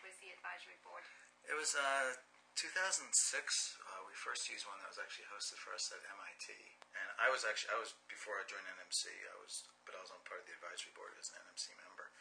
was the advisory board? It was uh, 2006. Uh, we first used one that was actually hosted for us at MIT, and I was actually I was before I joined NMC. I was, but I was on part of the advisory board as an NMC member.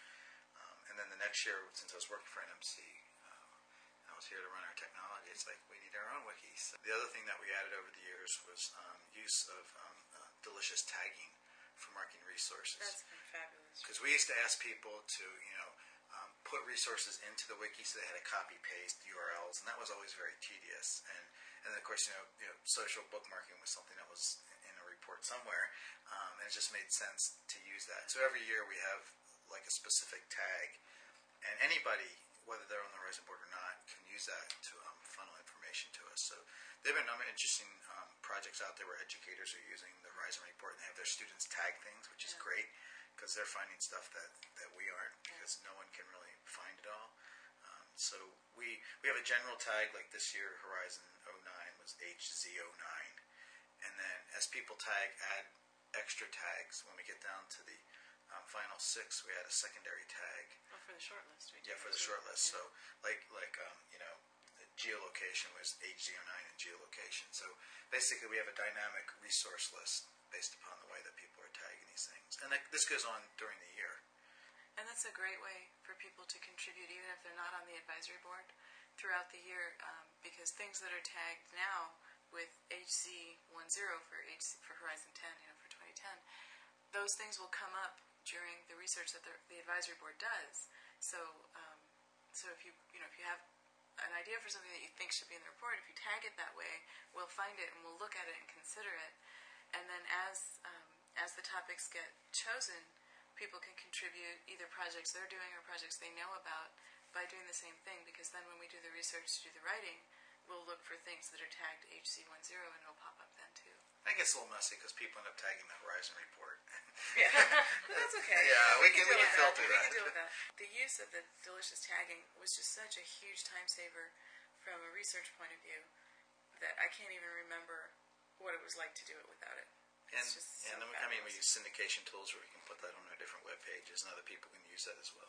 Um, and then the next year, since I was working for NMC, uh, I was here to run our technology. It's like we need our own wikis. The other thing that we added over the years was um, use of um, uh, delicious tagging for marking resources. That's been fabulous. Because we used to ask people to, you know, um, put resources into the wiki so they had to copy paste URLs, and that was always very tedious. And and of course, you know, you know, social bookmarking was something that was in a report somewhere, um, and it just made sense to use that. So every year we have like a specific tag, and anybody, whether they're on the Horizon board or not, can use that to um, funnel information to us. So there have been a number of interesting um, projects out there where educators are using the Horizon report and they have their students tag things, which is Yeah. great because they're finding stuff that, that we aren't because no one can really find it all. Um, so we we have a general tag like this year Horizon 09 was HZ09, and then as people tag, add extra tags. When we get down to the um, final six, we add a secondary tag. Oh, for the short list, we Yeah, for the too. short list. So, like, like um, you know, the geolocation was HZ09 and geolocation. So, basically, we have a dynamic resource list based upon the way that people are tagging these things, and that, this goes on during the year. And that's a great way for people to contribute, even if they're not on the advisory board, throughout the year, um, because things that are tagged now with HZ10 for H for Horizon 10, you know, for 2010, those things will come up during the research that the, the advisory board does. So, um, so if you you know if you have an idea for something that you think should be in the report, if you tag it that way, we'll find it and we'll look at it and consider it. And then as um, as the topics get chosen, people can contribute either projects they're doing or projects they know about by doing the same thing. Because then when we do the research to do the writing, we'll look for things that are tagged HZ10 and it'll pop up then too. That gets a little messy because people end up tagging the Horizon report. Yeah, that's okay. Yeah, we can- we can filter We that. can deal with that. The use of the delicious tagging was just such a huge time saver from a research point of view that I can't even remember what it was like to do it without it. And, It's just so and then we, I mean, we use syndication tools where we can put that on our different web pages, and other people can use that as well